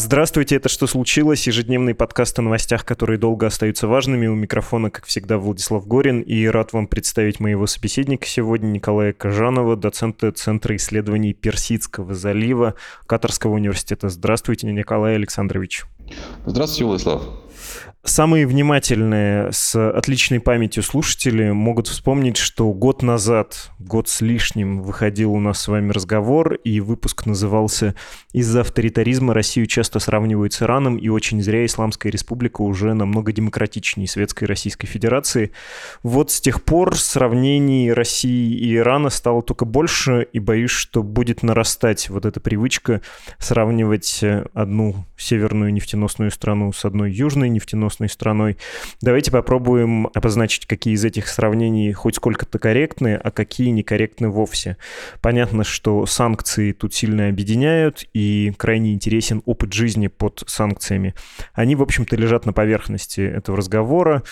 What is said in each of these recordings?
Здравствуйте, это «Что случилось?» Ежедневный подкаст о новостях, которые долго остаются важными. У микрофона, как всегда, Владислав Горин. И рад вам представить моего собеседника сегодня, Николая Кожанова, доцента Центра исследований Персидского залива Катарского университета. Здравствуйте, Николай Александрович. Здравствуйте, Владислав. Самые внимательные с отличной памятью слушатели могут вспомнить, что год назад, год с лишним, выходил у нас с вами разговор, и выпуск назывался «Из-за авторитаризма Россию часто сравнивают с Ираном, и очень зря Исламская республика уже намного демократичнее Светской Российской Федерации». Вот с тех пор сравнений России и Ирана стало только больше, и боюсь, что будет нарастать вот эта привычка сравнивать одну северную нефтеносную страну с одной южной нефтеносной нефтеносной страной. Давайте попробуем обозначить, какие из этих сравнений хоть сколько-то корректны, а какие некорректны вовсе. Понятно, что санкции тут сильно объединяют, и крайне интересен опыт жизни под санкциями. Они, в общем-то, лежат на поверхности этого разговора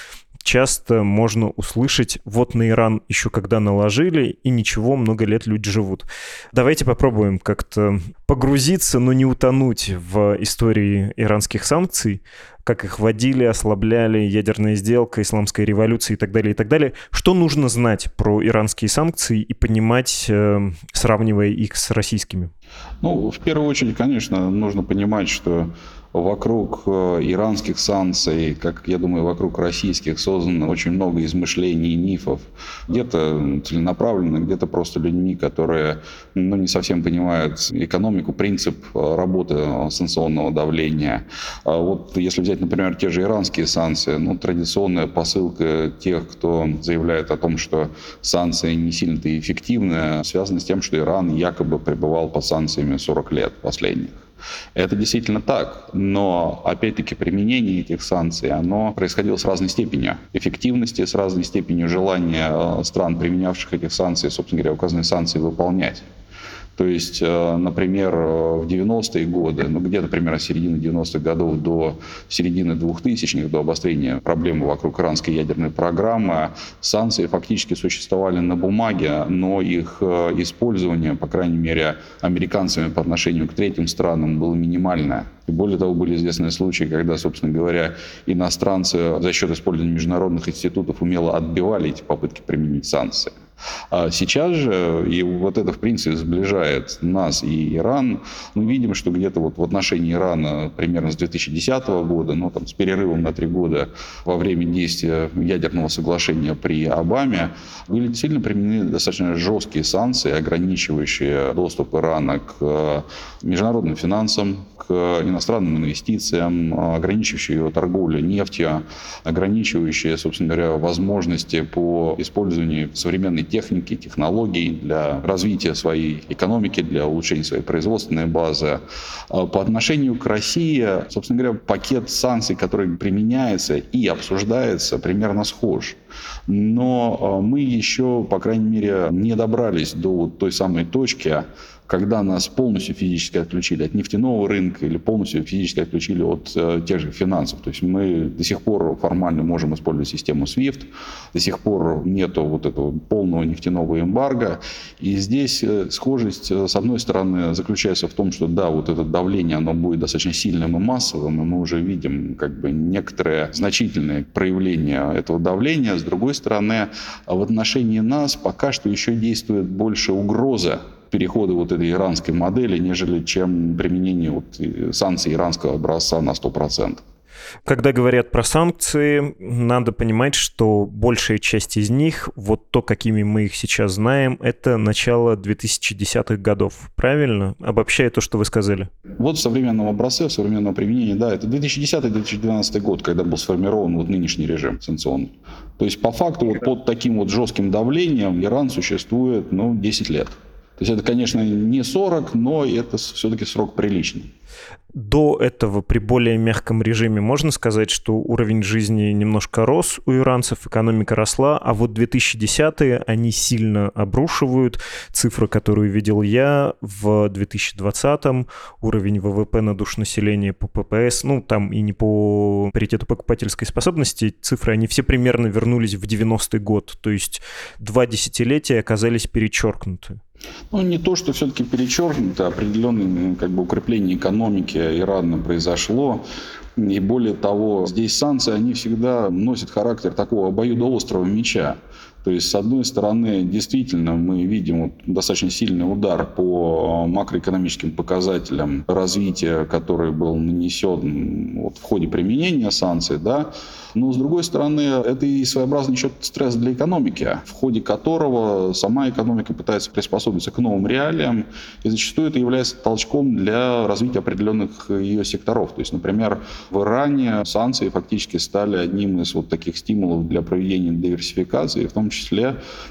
часто можно услышать, вот на Иран еще когда наложили, и ничего, много лет люди живут. Давайте попробуем как-то погрузиться, но не утонуть в истории иранских санкций, как их вводили, ослабляли, ядерная сделка, исламская революция и так далее, и так далее. Что нужно знать про иранские санкции и понимать, э, сравнивая их с российскими? Ну, в первую очередь, конечно, нужно понимать, что вокруг э, иранских санкций, как я думаю, вокруг российских создано очень много измышлений и мифов. Где-то целенаправленно, где-то просто людьми, которые ну, не совсем понимают экономику, принцип э, работы санкционного давления. А вот если взять, например, те же иранские санкции, ну, традиционная посылка тех, кто заявляет о том, что санкции не сильно-то эффективны, связана с тем, что Иран якобы пребывал под санкциями 40 лет последних. Это действительно так, но опять-таки применение этих санкций, оно происходило с разной степенью эффективности, с разной степенью желания э, стран, применявших этих санкций, собственно говоря, указанные санкции выполнять. То есть, э, например, в 90-е годы, ну где-то примерно с середины 90-х годов до середины 2000-х, до обострения проблемы вокруг иранской ядерной программы, санкции фактически существовали на бумаге, но их э, использование, по крайней мере, американцами по отношению к третьим странам было минимальное. И более того, были известные случаи, когда, собственно говоря, иностранцы за счет использования международных институтов умело отбивали эти попытки применить санкции. А сейчас же, и вот это, в принципе, сближает нас и Иран, мы видим, что где-то вот в отношении Ирана примерно с 2010 года, ну, там, с перерывом на три года во время действия ядерного соглашения при Обаме, были сильно применены достаточно жесткие санкции, ограничивающие доступ Ирана к международным финансам, к иностранным инвестициям, ограничивающие его торговлю нефтью, ограничивающие, собственно говоря, возможности по использованию современной техники, технологий для развития своей экономики, для улучшения своей производственной базы. А по отношению к России, собственно говоря, пакет санкций, который применяется и обсуждается, примерно схож. Но а, мы еще, по крайней мере, не добрались до той самой точки, когда нас полностью физически отключили от нефтяного рынка или полностью физически отключили от э, тех же финансов. То есть мы до сих пор формально можем использовать систему SWIFT, до сих пор нету вот этого полного нефтяного эмбарго. И здесь э, схожесть, э, с одной стороны, заключается в том, что да, вот это давление, оно будет достаточно сильным и массовым, и мы уже видим как бы некоторые значительные проявления этого давления. С другой стороны, в отношении нас пока что еще действует больше угроза перехода вот этой иранской модели, нежели чем применение вот э, санкций иранского образца на 100%. Когда говорят про санкции, надо понимать, что большая часть из них, вот то, какими мы их сейчас знаем, это начало 2010-х годов. Правильно? Обобщая то, что вы сказали. Вот в современном образце, в современном применении, да, это 2010-2012 год, когда был сформирован вот нынешний режим санкционный. То есть, по факту, вот под таким вот жестким давлением Иран существует, ну, 10 лет. То есть это, конечно, не 40, но это все-таки срок приличный. до этого при более мягком режиме можно сказать, что уровень жизни немножко рос у иранцев, экономика росла, а вот 2010-е они сильно обрушивают. Цифры, которую видел я, в 2020-м уровень ВВП на душу населения по ППС, ну, там и не по паритету покупательской способности, цифры, они все примерно вернулись в 90-й год, то есть два десятилетия оказались перечеркнуты. Ну, не то, что все-таки перечеркнуто, определенное как бы, укрепление экономики Ирана произошло. И более того, здесь санкции, они всегда носят характер такого обоюдоострого меча. То есть, с одной стороны, действительно, мы видим достаточно сильный удар по макроэкономическим показателям развития, который был нанесен вот в ходе применения санкций, да, но, с другой стороны, это и своеобразный еще стресс для экономики, в ходе которого сама экономика пытается приспособиться к новым реалиям, и зачастую это является толчком для развития определенных ее секторов. То есть, например, в Иране санкции фактически стали одним из вот таких стимулов для проведения диверсификации, в том числе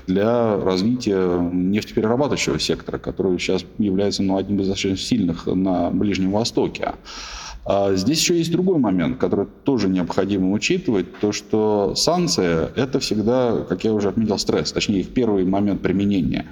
для развития нефтеперерабатывающего сектора, который сейчас является ну, одним из достаточно сильных на Ближнем Востоке. А здесь еще есть другой момент, который тоже необходимо учитывать, то что санкции – это всегда, как я уже отметил, стресс, точнее их первый момент применения.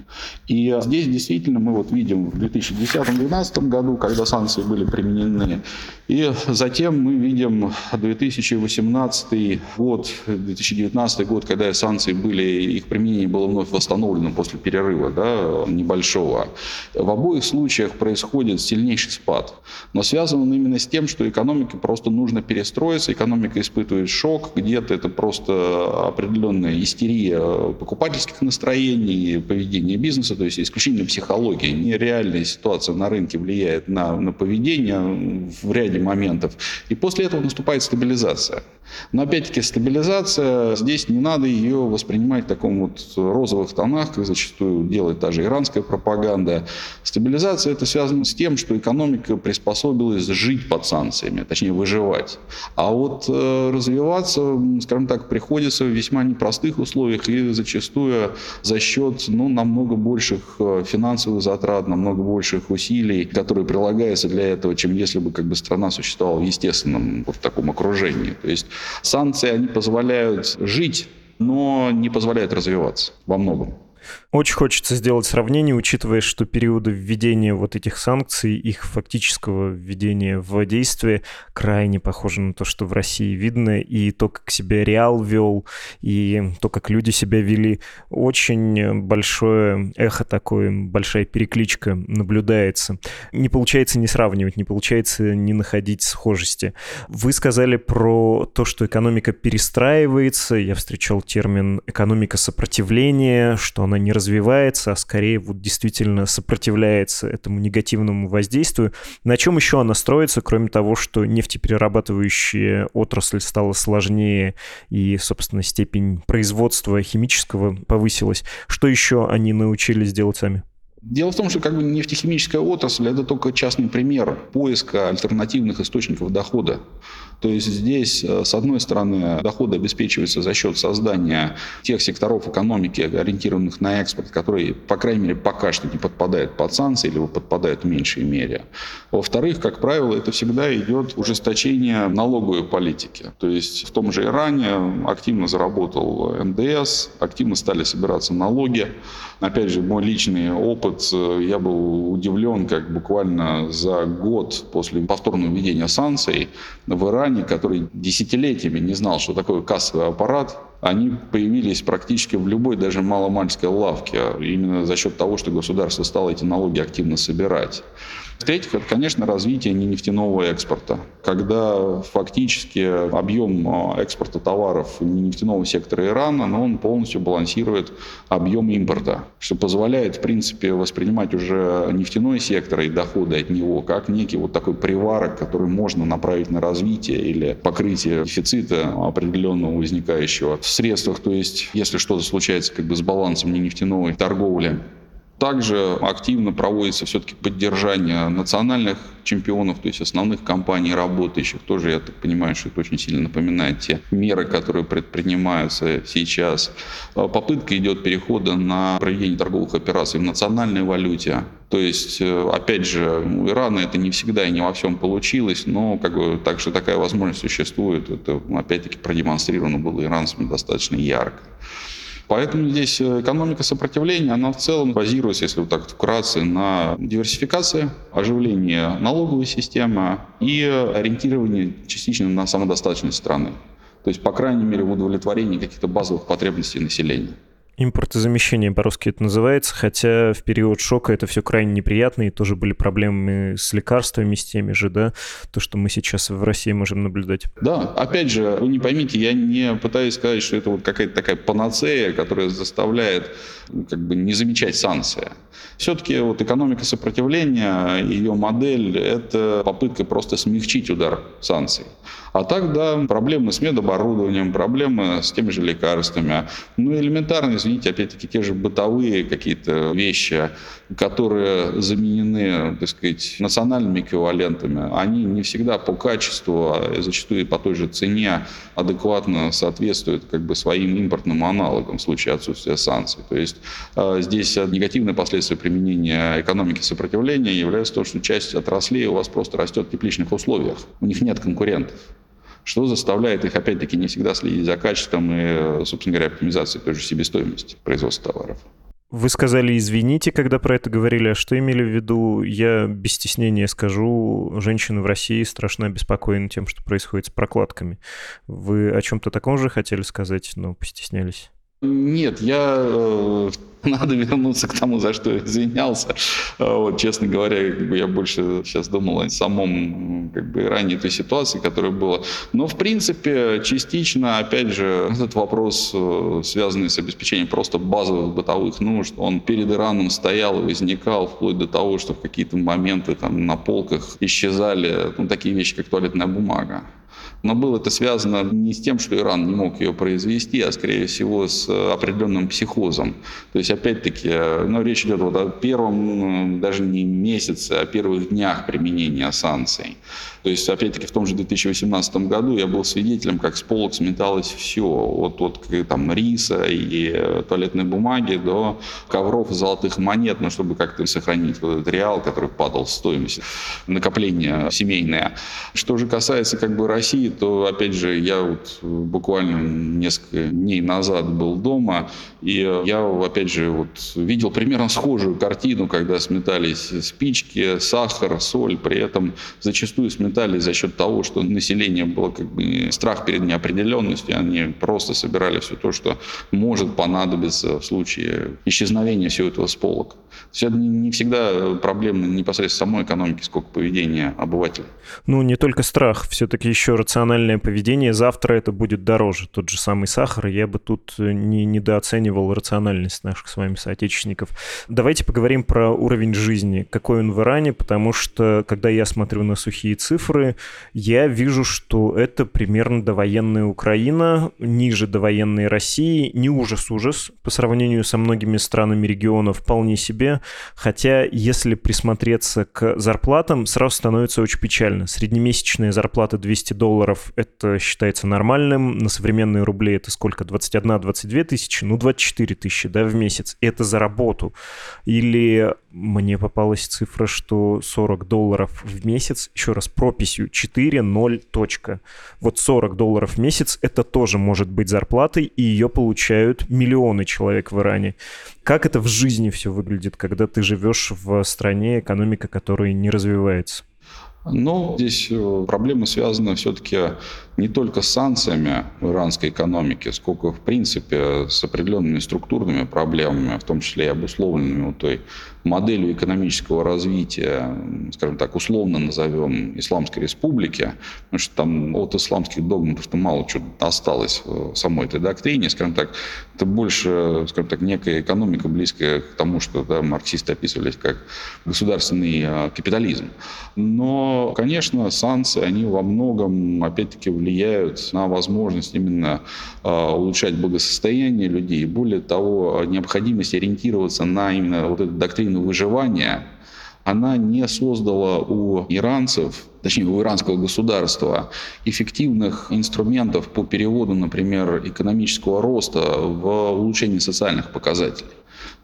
И здесь действительно мы вот видим в 2010-2012 году, когда санкции были применены, и затем мы видим 2018 год, 2019 год, когда санкции были, их применение было вновь восстановлено после перерыва да, небольшого. В обоих случаях происходит сильнейший спад, но связан он именно с тем, тем, что экономике просто нужно перестроиться, экономика испытывает шок, где-то это просто определенная истерия покупательских настроений, поведения бизнеса, то есть исключительно психология. Нереальная ситуация на рынке влияет на, на поведение в ряде моментов. И после этого наступает стабилизация. Но опять-таки стабилизация, здесь не надо ее воспринимать в таком вот розовых тонах, как зачастую делает та же иранская пропаганда. Стабилизация это связано с тем, что экономика приспособилась жить под санкциями, точнее выживать. А вот э, развиваться, скажем так, приходится в весьма непростых условиях и зачастую за счет ну, намного больших э, финансовых затрат, намного больших усилий, которые прилагаются для этого, чем если бы как бы страна существовала в естественном вот таком окружении. То есть санкции, они позволяют жить, но не позволяют развиваться во многом. Очень хочется сделать сравнение, учитывая, что периоды введения вот этих санкций, их фактического введения в действие крайне похожи на то, что в России видно, и то, как себя Реал вел, и то, как люди себя вели. Очень большое эхо такое, большая перекличка наблюдается. Не получается не сравнивать, не получается не находить схожести. Вы сказали про то, что экономика перестраивается. Я встречал термин экономика сопротивления, что она не развивается, а скорее вот действительно сопротивляется этому негативному воздействию. На чем еще она строится, кроме того, что нефтеперерабатывающая отрасль стала сложнее и, собственно, степень производства химического повысилась? Что еще они научились делать сами? Дело в том, что как бы нефтехимическая отрасль – это только частный пример поиска альтернативных источников дохода. То есть здесь, э, с одной стороны, доходы обеспечиваются за счет создания тех секторов экономики, ориентированных на экспорт, которые, по крайней мере, пока что не подпадают под санкции или подпадают в меньшей мере. Во-вторых, как правило, это всегда идет ужесточение налоговой политики. То есть в том же Иране активно заработал НДС, активно стали собираться налоги. Опять же, мой личный опыт, э, я был удивлен, как буквально за год после повторного введения санкций в Иране, который десятилетиями не знал, что такое кассовый аппарат, они появились практически в любой, даже маломальской лавке, именно за счет того, что государство стало эти налоги активно собирать. В-третьих, это, конечно, развитие нефтяного экспорта, когда фактически объем а, экспорта товаров нефтяного сектора Ирана, но он полностью балансирует объем импорта, что позволяет, в принципе, воспринимать уже нефтяной сектор и доходы от него как некий вот такой приварок, который можно направить на развитие или покрытие дефицита определенного возникающего в средствах. То есть, если что-то случается как бы с балансом нефтяной торговли, также активно проводится все-таки поддержание национальных чемпионов, то есть основных компаний работающих. Тоже, я так понимаю, что это очень сильно напоминает те меры, которые предпринимаются сейчас. Попытка идет перехода на проведение торговых операций в национальной валюте. То есть, э, опять же, у Ирана это не всегда и не во всем получилось, но как бы, так что такая возможность существует. Это, опять-таки, продемонстрировано было иранцами достаточно ярко. Поэтому здесь э, экономика сопротивления, она в целом базируется, если вот так вкратце, на диверсификации, оживлении налоговой системы и ориентировании частично на самодостаточность страны. То есть, по крайней мере, в удовлетворении каких-то базовых потребностей населения. Импортозамещение по-русски это называется, хотя в период шока это все крайне неприятно, и тоже были проблемы с лекарствами, с теми же, да, то, что мы сейчас в России можем наблюдать. Да, опять же, вы не поймите, я не пытаюсь сказать, что это вот какая-то такая панацея, которая заставляет как бы не замечать санкции. Все-таки вот экономика сопротивления, ее модель – это попытка просто смягчить удар санкций. А так, да, проблемы с медоборудованием, проблемы с теми же лекарствами. Ну, элементарно, извините, опять-таки, те же бытовые какие-то вещи, которые заменены, так сказать, национальными эквивалентами, они не всегда по качеству, а зачастую и по той же цене адекватно соответствуют как бы своим импортным аналогам в случае отсутствия санкций. То есть э, здесь негативные последствия применения экономики сопротивления являются то, что часть отраслей у вас просто растет в тепличных условиях. У них нет конкурентов что заставляет их, опять-таки, не всегда следить за качеством и, собственно говоря, оптимизацией той же себестоимости производства товаров. Вы сказали «извините», когда про это говорили. А что имели в виду? Я без стеснения скажу, женщины в России страшно обеспокоены тем, что происходит с прокладками. Вы о чем-то таком же хотели сказать, но постеснялись? Нет, я э, надо вернуться к тому, за что извинялся. А вот, честно говоря, как бы я больше сейчас думал о самом как бы, ранней той ситуации, которая была. Но, в принципе, частично, опять же, этот вопрос, э, связанный с обеспечением просто базовых бытовых нужд, он перед Ираном стоял и возникал вплоть до того, что в какие-то моменты там на полках исчезали ну, такие вещи, как туалетная бумага. Но было это связано не с тем, что Иран не мог ее произвести, а скорее всего с определенным психозом. То есть, опять-таки, ну, речь идет вот о первом, даже не месяце, а первых днях применения санкций. То есть, опять-таки, в том же 2018 году я был свидетелем, как с полок сметалось все. От, от там, риса и туалетной бумаги до ковров и золотых монет, ну, чтобы как-то сохранить вот этот реал, который падал в стоимость накопления семейное. Что же касается как бы России, то, опять же, я вот буквально несколько дней назад был дома, и я, опять же, вот видел примерно схожую картину, когда сметались спички, сахар, соль, при этом зачастую сметались за счет того, что население было как бы страх перед неопределенностью, они просто собирали все то, что может понадобиться в случае исчезновения всего этого с полок. То есть это не всегда проблема непосредственно самой экономики, сколько поведения обывателей. Ну, не только страх, все-таки еще рациональное поведение. Завтра это будет дороже. Тот же самый сахар. Я бы тут не недооценивал рациональность наших с вами соотечественников. Давайте поговорим про уровень жизни. Какой он в Иране, потому что, когда я смотрю на сухие цифры, я вижу, что это примерно довоенная Украина, ниже довоенной России, не ужас-ужас по сравнению со многими странами региона, вполне себе. Хотя, если присмотреться к зарплатам, сразу становится очень печально. Среднемесячная зарплата 200 долларов — это считается нормальным. На современные рубли это сколько? 21-22 тысячи? Ну, 24 тысячи, да, в месяц. Это за работу. Или мне попалась цифра, что 40 долларов в месяц, еще раз, прописью 4.0 точка. Вот 40 долларов в месяц — это тоже может быть зарплатой, и ее получают миллионы человек в Иране. Как это в жизни все выглядит, когда ты живешь в стране, экономика которой не развивается? Но здесь э, проблема связана все-таки не только с санкциями в иранской экономике, сколько, в принципе, с определенными структурными проблемами, в том числе и обусловленными вот той моделью экономического развития, скажем так, условно назовем Исламской Республики, потому что там от исламских догматов-то мало чего осталось в самой этой доктрине, скажем так, это больше, скажем так, некая экономика, близкая к тому, что да, марксисты описывались как государственный а, капитализм. Но, конечно, санкции, они во многом, опять-таки, влияют на возможность именно а, улучшать благосостояние людей. Более того, необходимость ориентироваться на именно вот эту доктрину выживания, она не создала у иранцев, точнее у иранского государства, эффективных инструментов по переводу, например, экономического роста в улучшение социальных показателей.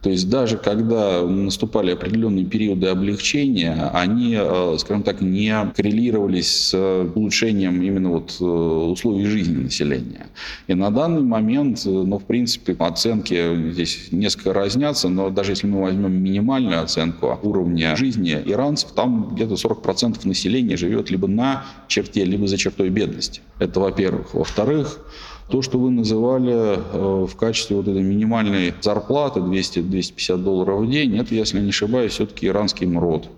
То есть даже когда наступали определенные периоды облегчения, они, э, скажем так, не коррелировались с улучшением именно вот э, условий жизни населения. И на данный момент, э, ну, в принципе, оценки здесь несколько разнятся, но даже если мы возьмем минимальную оценку уровня жизни иранцев, там где-то 40% населения живет либо на черте, либо за чертой бедности. Это во-первых. Во-вторых, то, что вы называли э, в качестве вот этой минимальной зарплаты 200-250 долларов в день, это, если не ошибаюсь, все-таки иранский МРОД.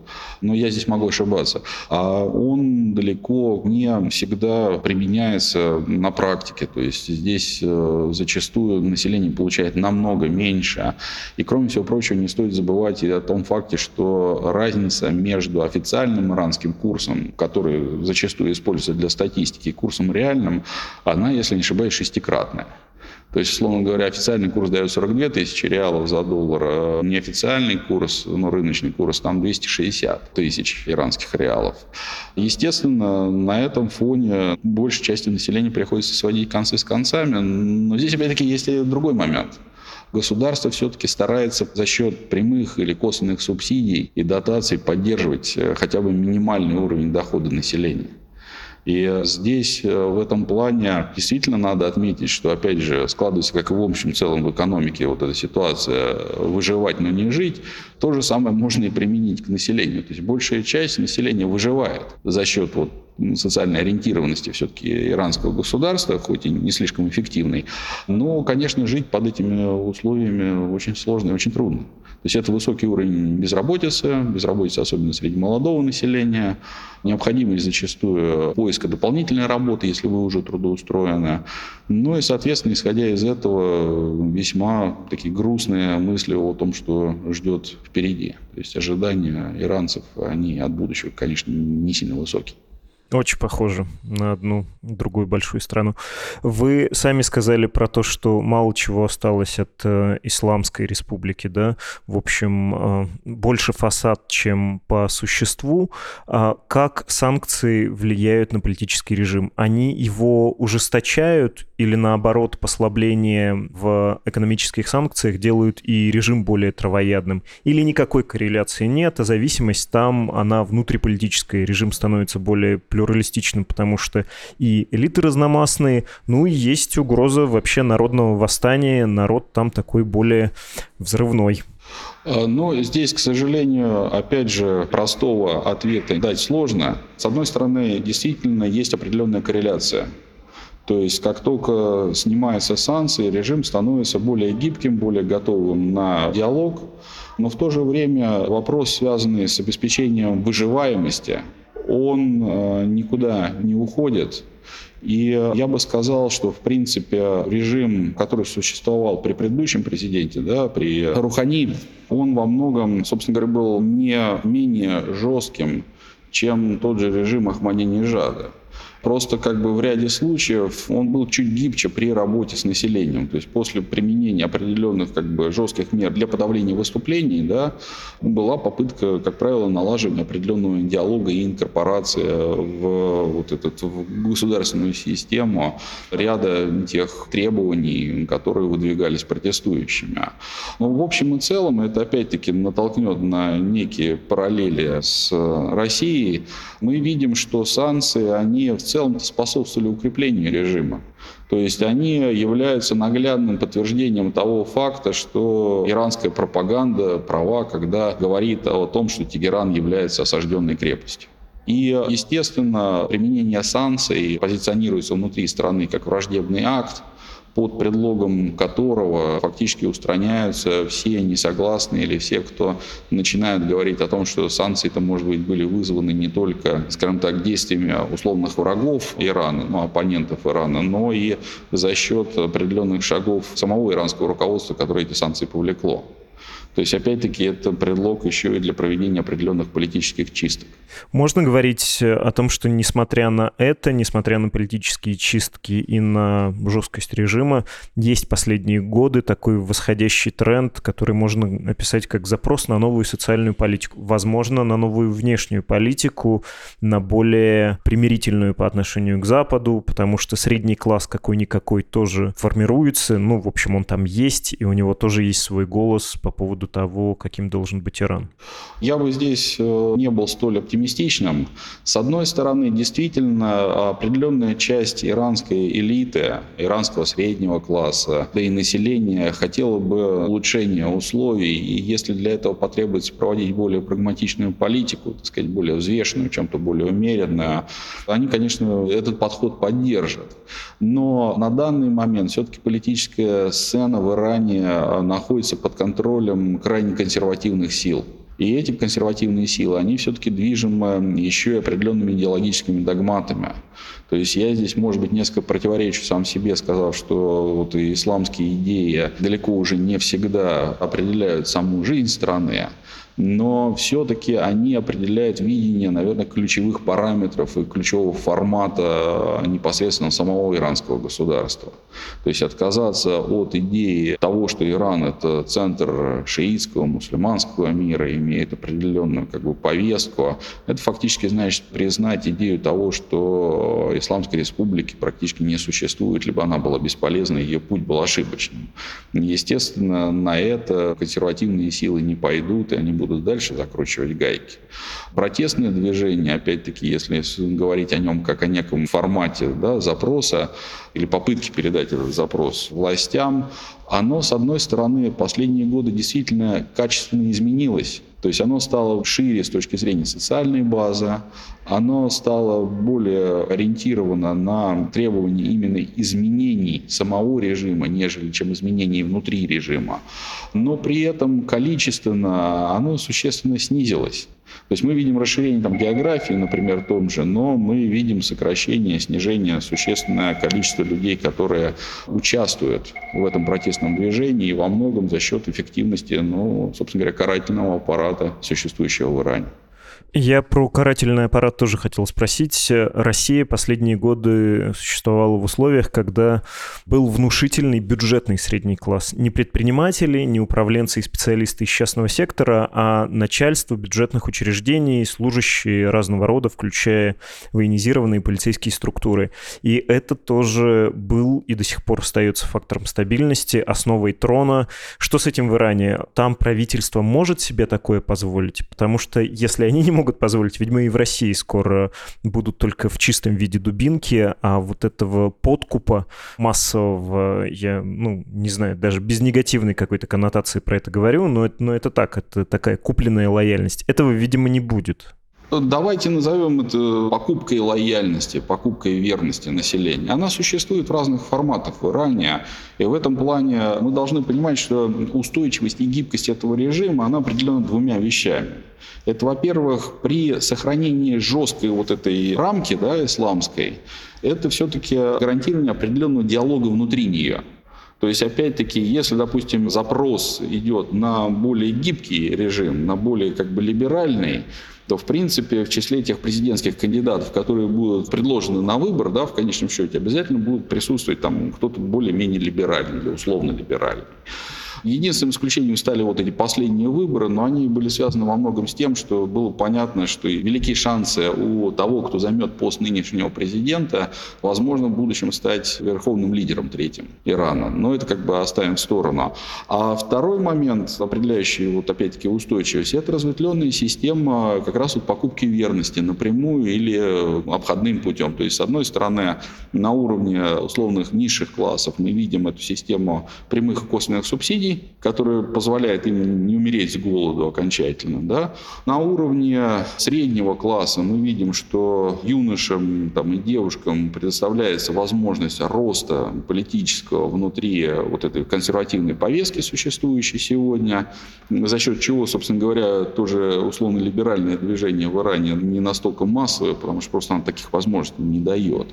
Но я здесь могу ошибаться. А он далеко не всегда применяется на практике. То есть здесь э, зачастую население получает намного меньше. И, кроме всего прочего, не стоит забывать и о том факте, что разница между официальным иранским курсом, который зачастую используется для статистики, и курсом реальным, она, если не ошибаюсь, шестикратная. То есть, условно говоря, официальный курс дает 42 тысячи реалов за доллар, а неофициальный курс, ну, рыночный курс, там 260 тысяч иранских реалов. Естественно, на этом фоне большей части населения приходится сводить концы с концами, но здесь, опять-таки, есть и другой момент. Государство все-таки старается за счет прямых или косвенных субсидий и дотаций поддерживать э, хотя бы минимальный уровень дохода населения. И здесь, э, в этом плане, действительно надо отметить, что, опять же, складывается, как и в общем целом в экономике вот эта ситуация «выживать, но не жить», то же самое можно и применить к населению. То есть большая часть населения выживает за счет вот социальной ориентированности все-таки иранского государства, хоть и не слишком эффективной. Но, конечно, жить под этими условиями очень сложно и очень трудно. То есть это высокий уровень безработицы, безработица особенно среди молодого населения, необходимость зачастую поиска дополнительной работы, если вы уже трудоустроены. Ну и, соответственно, исходя из этого, весьма такие грустные мысли о том, что ждет впереди. То есть ожидания иранцев, они от будущего, конечно, не сильно высокие. Очень похоже на одну другую большую страну. Вы сами сказали про то, что мало чего осталось от э, Исламской республики, да? В общем, э, больше фасад, чем по существу. А как санкции влияют на политический режим? Они его ужесточают или наоборот послабление в экономических санкциях делают и режим более травоядным? Или никакой корреляции нет, а зависимость там, она внутриполитическая, режим становится более плюралистичным, потому что и элиты разномастные, ну и есть угроза вообще народного восстания, народ там такой более взрывной. А, но здесь, к сожалению, опять же, простого ответа дать сложно. С одной стороны, действительно есть определенная корреляция. То есть, как только снимаются санкции, режим становится более гибким, более готовым на диалог. Но в то же время вопрос, связанный с обеспечением выживаемости, он э, никуда не уходит. И я бы сказал, что, в принципе, режим, который существовал при предыдущем президенте, да, при Рухани, он во многом, собственно говоря, был не менее жестким, чем тот же режим Ахмадинежада. Просто как бы в ряде случаев он был чуть гибче при работе с населением. То есть после применения определенных как бы жестких мер для подавления выступлений, да, была попытка, как правило, налаживания определенного диалога и инкорпорации в, вот этот, в государственную систему ряда тех требований, которые выдвигались протестующими. Но в общем и целом это опять-таки натолкнет на некие параллели с Россией. Мы видим, что санкции, они в целом способствовали укреплению режима. То есть они являются наглядным подтверждением того факта, что иранская пропаганда права, когда говорит о том, что Тегеран является осажденной крепостью. И, естественно, применение санкций позиционируется внутри страны как враждебный акт, под предлогом которого фактически устраняются все несогласные или все, кто начинают говорить о том, что санкции-то, может быть, были вызваны не только, скажем так, действиями условных врагов Ирана, ну, оппонентов Ирана, но и за счет определенных шагов самого иранского руководства, которое эти санкции повлекло. То есть, опять-таки, это предлог еще и для проведения определенных политических чисток. Можно говорить э, о том, что несмотря на это, несмотря на политические чистки и на жесткость режима, есть последние годы такой восходящий тренд, который можно описать как запрос на новую социальную политику. Возможно, на новую внешнюю политику, на более примирительную по отношению к Западу, потому что средний класс какой-никакой тоже формируется. Ну, в общем, он там есть, и у него тоже есть свой голос по поводу того, каким должен быть Иран. Я бы здесь э, не был столь оптимистичным. С одной стороны, действительно, определенная часть иранской элиты, иранского среднего класса, да и населения хотела бы улучшения условий. И если для этого потребуется проводить более прагматичную политику, так сказать, более взвешенную, чем-то более умеренную, они, конечно, этот подход поддержат. Но на данный момент все-таки политическая сцена в Иране находится под контролем крайне консервативных сил. И эти консервативные силы, они все-таки движимы еще и определенными идеологическими догматами. То есть я здесь, может быть, несколько противоречу сам себе, сказав, что вот исламские идеи далеко уже не всегда определяют саму жизнь страны, но все-таки они определяют видение, наверное, ключевых параметров и ключевого формата непосредственно самого иранского государства. То есть отказаться от идеи того, что Иран – это центр шиитского, мусульманского мира, имеет определенную как бы, повестку, это фактически значит признать идею того, что Исламской республики практически не существует, либо она была бесполезна, ее путь был ошибочным. Естественно, на это консервативные силы не пойдут, и они будут дальше закручивать гайки. Протестное движение, опять-таки, если говорить о нем как о неком формате да, запроса или попытки передать этот запрос властям, оно, с одной стороны, последние годы действительно качественно изменилось. То есть оно стало шире с точки зрения социальной базы, оно стало более ориентировано на требования именно изменений самого режима, нежели чем изменений внутри режима. Но при этом количественно оно существенно снизилось. То есть мы видим расширение там, географии, например, том же, но мы видим сокращение, снижение существенное количество людей, которые участвуют в этом протестном движении, и во многом за счет эффективности, ну, собственно говоря, карательного аппарата, существующего в Иране. Я про карательный аппарат тоже хотел спросить. Россия последние годы существовала в условиях, когда был внушительный бюджетный средний класс. Не предприниматели, не управленцы и специалисты из частного сектора, а начальство бюджетных учреждений, служащие разного рода, включая военизированные полицейские структуры. И это тоже был и до сих пор остается фактором стабильности, основой трона. Что с этим в Иране? Там правительство может себе такое позволить? Потому что если они не могут позволить, ведь мы и в России скоро будут только в чистом виде дубинки, а вот этого подкупа массового, я, ну, не знаю, даже без негативной какой-то коннотации про это говорю, но это, но это так, это такая купленная лояльность. Этого, видимо, не будет. Давайте назовем это покупкой лояльности, покупкой верности населения. Она существует в разных форматах в Иране. И в этом плане мы должны понимать, что устойчивость и гибкость этого режима, она определена двумя вещами. Это, во-первых, при сохранении жесткой вот этой рамки да, исламской, это все-таки гарантирование определенного диалога внутри нее. То есть, опять-таки, если, допустим, запрос идет на более гибкий режим, на более как бы либеральный, то, в принципе, в числе тех президентских кандидатов, которые будут предложены на выбор, да, в конечном счете, обязательно будут присутствовать там кто-то более-менее либеральный или условно либеральный. Единственным исключением стали вот эти последние выборы, но они были связаны во многом с тем, что было понятно, что великие шансы у того, кто займет пост нынешнего президента, возможно, в будущем стать верховным лидером третьим Ирана. Но это как бы оставим в сторону. А второй момент, определяющий вот опять-таки устойчивость, это разветвленная система как раз вот покупки верности напрямую или обходным путем. То есть, с одной стороны, на уровне условных низших классов мы видим эту систему прямых и косвенных субсидий, энергии, которая позволяет им не умереть с голоду окончательно. Да? На уровне среднего класса мы видим, что юношам там, и девушкам предоставляется возможность роста политического внутри вот этой консервативной повестки, существующей сегодня, за счет чего, собственно говоря, тоже условно-либеральное движение в Иране не настолько массовое, потому что просто оно таких возможностей не дает.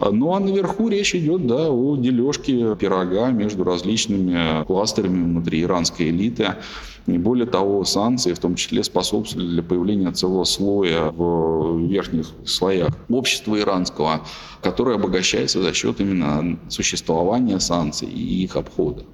Ну а наверху речь идет да, о дележке пирога между различными кластерами санкциями внутри иранской элиты. И более того, санкции в том числе способствовали для появления целого слоя в верхних слоях общества иранского, которое обогащается за счет именно существования санкций и их обхода.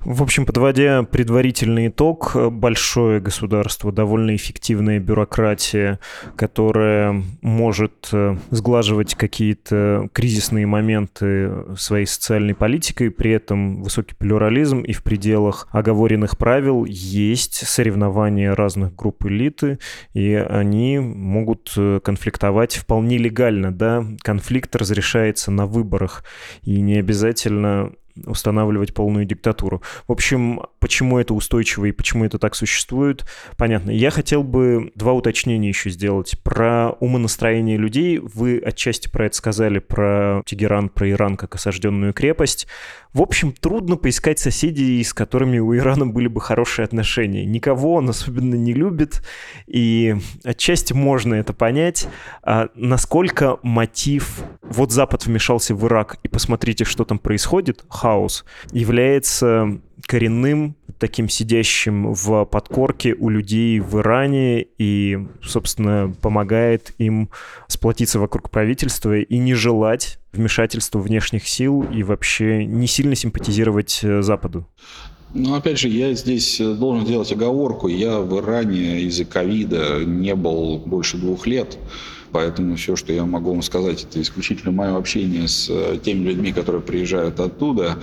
В общем, подводя предварительный итог, большое государство, довольно эффективная бюрократия, которая может э, сглаживать какие-то кризисные моменты своей социальной политикой, при этом высокий плюрализм и в пределах оговоренных правил есть соревнования разных групп элиты, и они могут э, конфликтовать вполне легально, да, конфликт разрешается на выборах, и не обязательно устанавливать полную диктатуру. В общем, почему это устойчиво и почему это так существует, понятно. Я хотел бы два уточнения еще сделать. Про умонастроение людей вы отчасти про это сказали, про Тегеран, про Иран как осажденную крепость. В общем, трудно поискать соседей, с которыми у Ирана были бы хорошие отношения. Никого он особенно не любит, и отчасти можно это понять. А насколько мотив «вот Запад вмешался в Ирак, и посмотрите, что там происходит», хаос, является коренным, таким сидящим в подкорке у людей в Иране и, собственно, помогает им сплотиться вокруг правительства и не желать вмешательства внешних сил и вообще не сильно симпатизировать э, Западу. Ну, опять же, я здесь должен сделать оговорку. Я в Иране из-за ковида не был больше двух лет. Поэтому все, что я могу вам сказать, это исключительно мое общение с э, теми людьми, которые приезжают оттуда.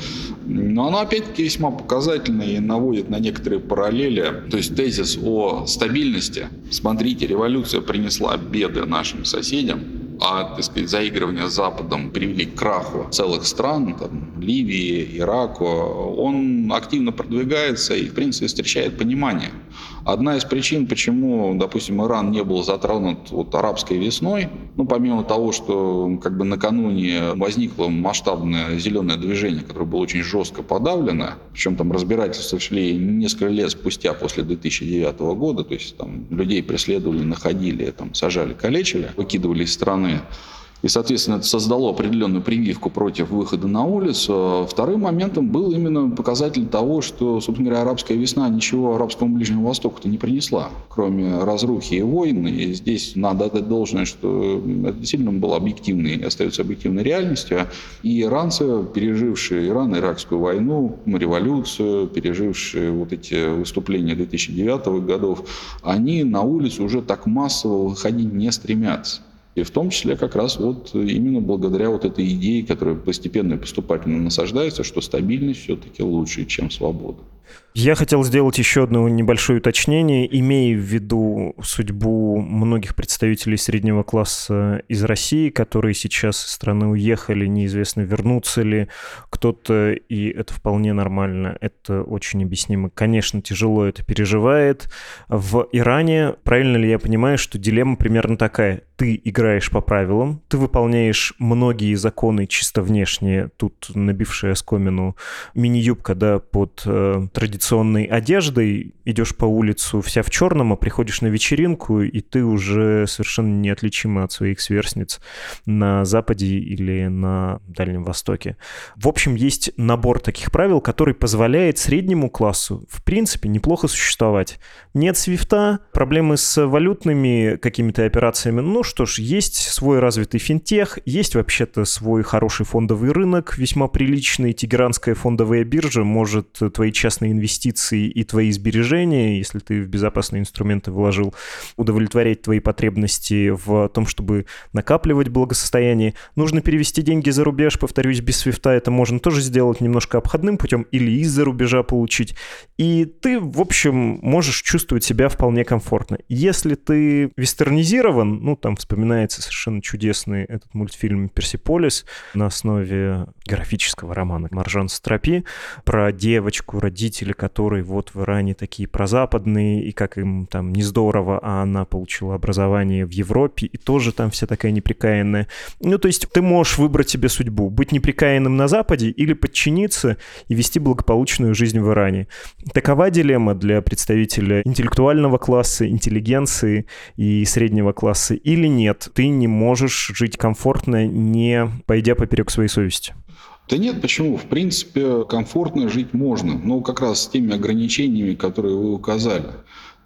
Но оно опять-таки весьма показательно и наводит на некоторые параллели. То есть тезис о стабильности. Смотрите, революция принесла беды нашим соседям, а, так сказать, заигрывания с Западом привели к краху целых стран, там, Ливии, Ираку, он активно продвигается и, в принципе, встречает понимание. Одна из причин, почему, допустим, Иран не был затронут вот арабской весной, ну, помимо того, что как бы накануне возникло масштабное зеленое движение, которое было очень жестко подавлено, причем там разбирательства шли несколько лет спустя после 2009 года, то есть там людей преследовали, находили, там, сажали, калечили, выкидывали из страны. И, соответственно, это создало определенную прививку против выхода на улицу. Вторым моментом был именно показатель того, что, собственно говоря, арабская весна ничего арабскому Ближнему Востоку-то не принесла, кроме разрухи и войн. И здесь надо отдать должное, что это действительно было объективной остается объективной реальностью. И иранцы, пережившие Иран-Иракскую войну, революцию, пережившие вот эти выступления 2009 годов, они на улицу уже так массово выходить не стремятся. И в том числе как раз вот именно благодаря вот этой идее, которая постепенно и поступательно насаждается, что стабильность все-таки лучше, чем свобода. Я хотел сделать еще одно небольшое уточнение, имея в виду судьбу многих представителей среднего класса из России, которые сейчас из страны уехали, неизвестно, вернутся ли кто-то, и это вполне нормально, это очень объяснимо. Конечно, тяжело это переживает. В Иране, правильно ли я понимаю, что дилемма примерно такая? Ты играешь по правилам, ты выполняешь многие законы чисто внешне, тут набившая оскомину мини-юбка, да, под э, традиционной одеждой, идешь по улицу вся в черном, а приходишь на вечеринку, и ты уже совершенно неотличима от своих сверстниц на Западе или на Дальнем Востоке. В общем, есть набор таких правил, который позволяет среднему классу, в принципе, неплохо существовать. Нет свифта, проблемы с валютными какими-то операциями. Ну что ж, есть свой развитый финтех, есть вообще-то свой хороший фондовый рынок, весьма приличный. Тегеранская фондовая биржа может твои частные инвестиции и твои сбережения, если ты в безопасные инструменты вложил, удовлетворять твои потребности в том, чтобы накапливать благосостояние. Нужно перевести деньги за рубеж, повторюсь, без свифта это можно тоже сделать немножко обходным путем или из-за рубежа получить. И ты, в общем, можешь чувствовать себя вполне комфортно. Если ты вестернизирован, ну, там вспоминается совершенно чудесный этот мультфильм «Персиполис» на основе графического романа Маржан Стропи про девочку, родителей родители которой вот в Иране такие прозападные, и как им там не здорово, а она получила образование в Европе, и тоже там вся такая неприкаянная. Ну, то есть ты можешь выбрать себе судьбу, быть неприкаянным на Западе или подчиниться и вести благополучную жизнь в Иране. Такова дилемма для представителя интеллектуального класса, интеллигенции и среднего класса или нет. Ты не можешь жить комфортно, не пойдя поперек своей совести. Да нет, почему? В принципе, комфортно жить можно, но как раз с теми ограничениями, которые вы указали.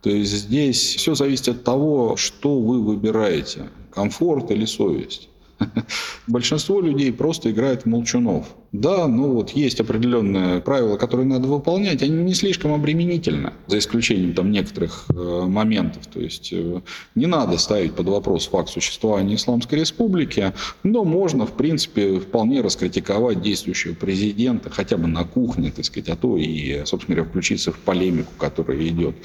То есть здесь все зависит от того, что вы выбираете, комфорт или совесть. Большинство людей просто играет молчунов. Да, ну вот есть определенные правила, которые надо выполнять, они не слишком обременительны, за исключением там некоторых э, моментов. То есть э, не надо ставить под вопрос факт существования Исламской Республики, но можно, в принципе, вполне раскритиковать действующего президента, хотя бы на кухне, так сказать, а то и, собственно говоря, включиться в полемику, которая идет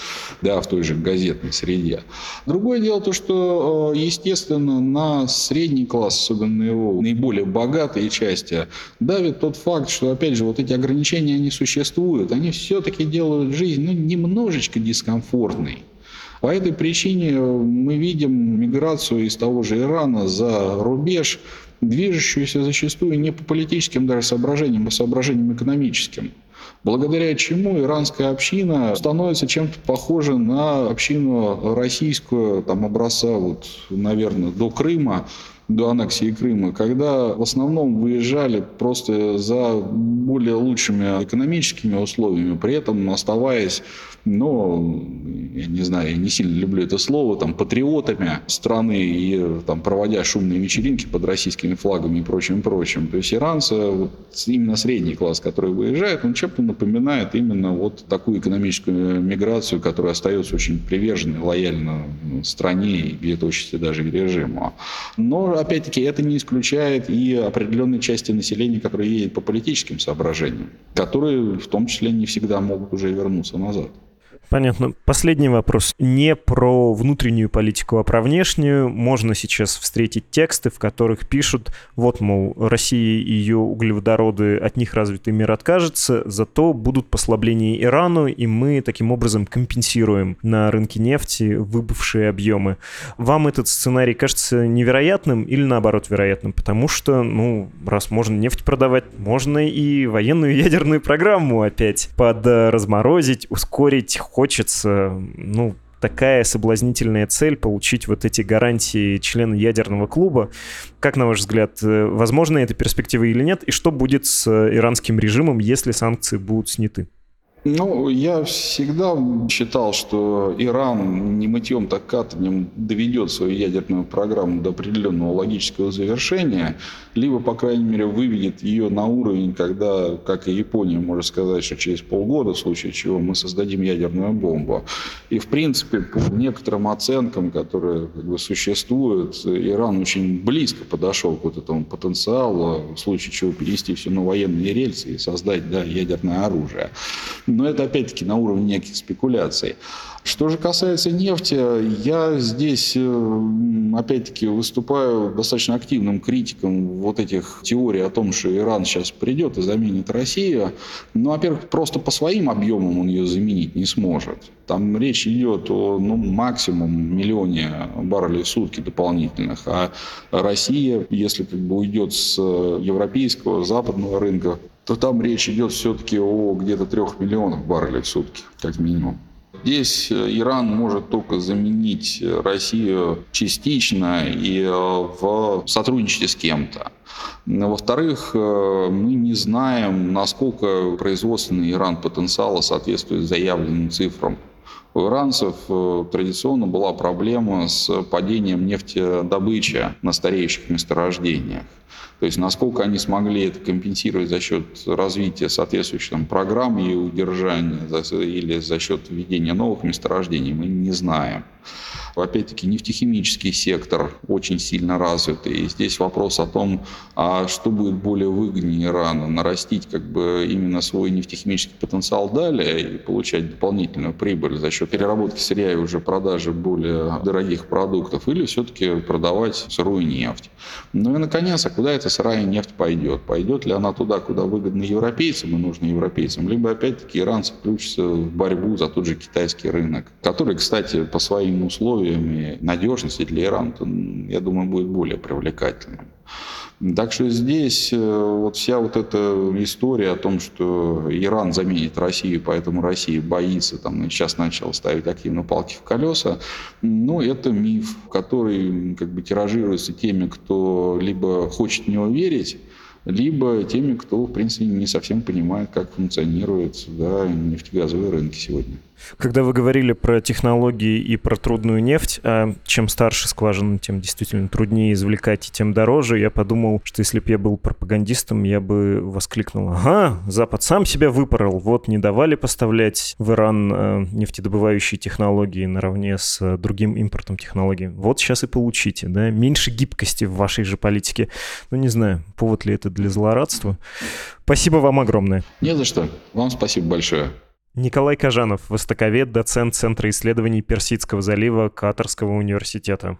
да, в той же газетной среде. Другое дело то, что, э, естественно, на средний класс, особенно его наиболее богатые части, давит тот факт, что, опять же, вот эти ограничения, они существуют, они все-таки делают жизнь ну, немножечко дискомфортной. По этой причине мы видим миграцию из того же Ирана за рубеж, движущуюся зачастую не по политическим даже соображениям, а соображениям экономическим. Благодаря чему иранская община становится чем-то похожа на общину российскую, там образца, вот, наверное, до Крыма, до аннексии Крыма, когда в основном выезжали просто за более лучшими экономическими условиями, при этом оставаясь но, я не знаю, я не сильно люблю это слово, там, патриотами страны и там, проводя шумные вечеринки под российскими флагами и прочим, прочим. То есть иранцы, вот, именно средний класс, который выезжает, он чем-то напоминает именно вот такую экономическую миграцию, которая остается очень приверженной, лояльно стране и где-то очень даже режиму. Но, опять-таки, это не исключает и определенной части населения, которые едет по политическим соображениям, которые в том числе не всегда могут уже вернуться назад. Понятно. Последний вопрос. Не про внутреннюю политику, а про внешнюю. Можно сейчас встретить тексты, в которых пишут, вот, мол, Россия и ее углеводороды, от них развитый мир откажется, зато будут послабления Ирану, и мы таким образом компенсируем на рынке нефти выбывшие объемы. Вам этот сценарий кажется невероятным или наоборот вероятным? Потому что, ну, раз можно нефть продавать, можно и военную ядерную программу опять подразморозить, ускорить, хочется, ну, такая соблазнительная цель получить вот эти гарантии члена ядерного клуба. Как, на ваш взгляд, э, возможно эта перспектива или нет? И что будет с э, иранским режимом, если санкции будут сняты? Ну, я всегда считал, что Иран не мытьем, так катанием доведет свою ядерную программу до определенного логического завершения, либо, по крайней мере, выведет ее на уровень, когда, как и Япония, может сказать, что через полгода, в случае чего, мы создадим ядерную бомбу. И, в принципе, по некоторым оценкам, которые как бы, существуют, Иран очень близко подошел к вот этому потенциалу, в случае чего перевести все на военные рельсы и создать да, ядерное оружие. Но это опять-таки на уровне неких спекуляций. Что же касается нефти, я здесь, э, опять-таки, выступаю достаточно активным критиком вот этих теорий о том, что Иран сейчас придет и заменит Россию. Но, во-первых, просто по своим объемам он ее заменить не сможет. Там речь идет о ну, максимум миллионе баррелей в сутки дополнительных. А Россия, если как бы уйдет с европейского, западного рынка, то там речь идет все-таки о где-то трех миллионах баррелей в сутки, как минимум. Здесь э, Иран может только заменить э, Россию частично и э, в сотрудничестве с кем-то. Во-вторых, мы не знаем, насколько производственный Иран потенциала соответствует заявленным цифрам. У иранцев традиционно была проблема с падением нефтедобычи на стареющих месторождениях. То есть насколько они смогли это компенсировать за счет развития соответствующих там, программ и удержания или за счет введения новых месторождений, мы не знаем. Опять-таки, нефтехимический сектор очень сильно развит. И здесь вопрос о том, а что будет более выгоднее Ирану, нарастить как бы именно свой нефтехимический потенциал далее и получать дополнительную прибыль за счет переработки сырья и уже продажи более дорогих продуктов, или все-таки продавать сырую нефть. Ну и, наконец, а куда эта сырая нефть пойдет? Пойдет ли она туда, куда выгодно европейцам и нужно европейцам, либо, опять-таки, иранцы включатся в борьбу за тот же китайский рынок, который, кстати, по своим условиям условиями надежности для Ирана, я думаю, будет более привлекательным. Так что здесь э, вот вся вот эта история о том, что Иран заменит Россию, поэтому Россия боится, там, сейчас начала ставить активно палки в колеса, ну, это миф, который как бы тиражируется теми, кто либо хочет в него верить, либо теми, кто, в принципе, не совсем понимает, как функционируют да, нефтегазовые рынки сегодня. Когда вы говорили про технологии и про трудную нефть, а чем старше скважина, тем действительно труднее извлекать и тем дороже, я подумал, что если бы я был пропагандистом, я бы воскликнул, ага, Запад сам себя выпорол, вот не давали поставлять в Иран э, нефтедобывающие технологии наравне с другим импортом технологий. Вот сейчас и получите, да, меньше гибкости в вашей же политике. Ну, не знаю, повод ли это для злорадства. Спасибо вам огромное. Не за что. Вам спасибо большое. Николай Кажанов, востоковед, доцент Центра исследований Персидского залива Катарского университета.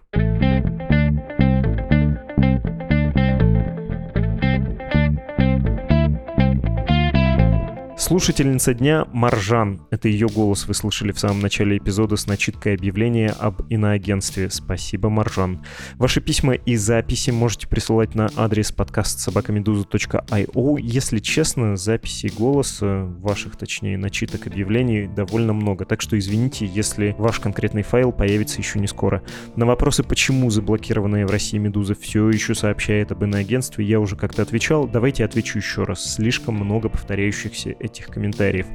Слушательница дня Маржан. Это ее голос вы слышали в самом начале эпизода с начиткой объявления об иноагентстве. Спасибо, Маржан. Ваши письма и записи можете присылать на адрес подкаст собакамедуза.io. Если честно, записей голоса, ваших, точнее, начиток объявлений довольно много. Так что извините, если ваш конкретный файл появится еще не скоро. На вопросы, почему заблокированная в России Медуза все еще сообщает об иноагентстве, я уже как-то отвечал. Давайте отвечу еще раз. Слишком много повторяющихся этих этих комментариев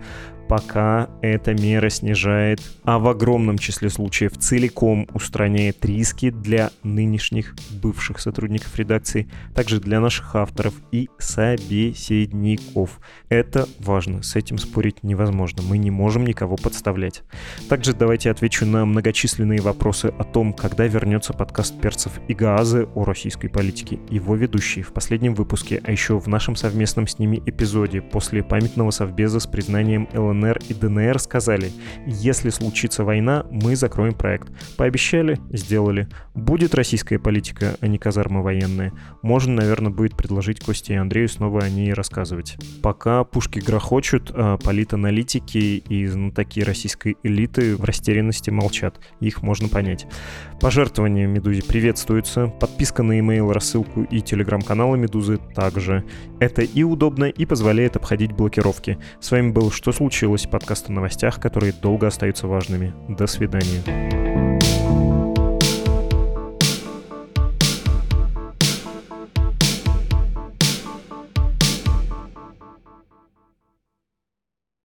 пока эта мера снижает, а в огромном числе случаев целиком устраняет риски для нынешних бывших сотрудников редакции, также для наших авторов и собеседников. Это важно, с этим спорить невозможно, мы не можем никого подставлять. Также давайте отвечу на многочисленные вопросы о том, когда вернется подкаст перцев и Гаазы о российской политике. Его ведущие в последнем выпуске, а еще в нашем совместном с ними эпизоде после памятного совбеза с признанием ЛНР ЛНР и ДНР сказали, если случится война, мы закроем проект. Пообещали, сделали. Будет российская политика, а не казармы военные. Можно, наверное, будет предложить Косте и Андрею снова о ней рассказывать. Пока пушки грохочут, а политаналитики и знатоки российской элиты в растерянности молчат. Их можно понять. Пожертвования Медузе приветствуются. Подписка на email, рассылку и телеграм-каналы Медузы также. Это и удобно, и позволяет обходить блокировки. С вами был «Что случилось?» подкаст о новостях, которые долго остаются важными. До свидания.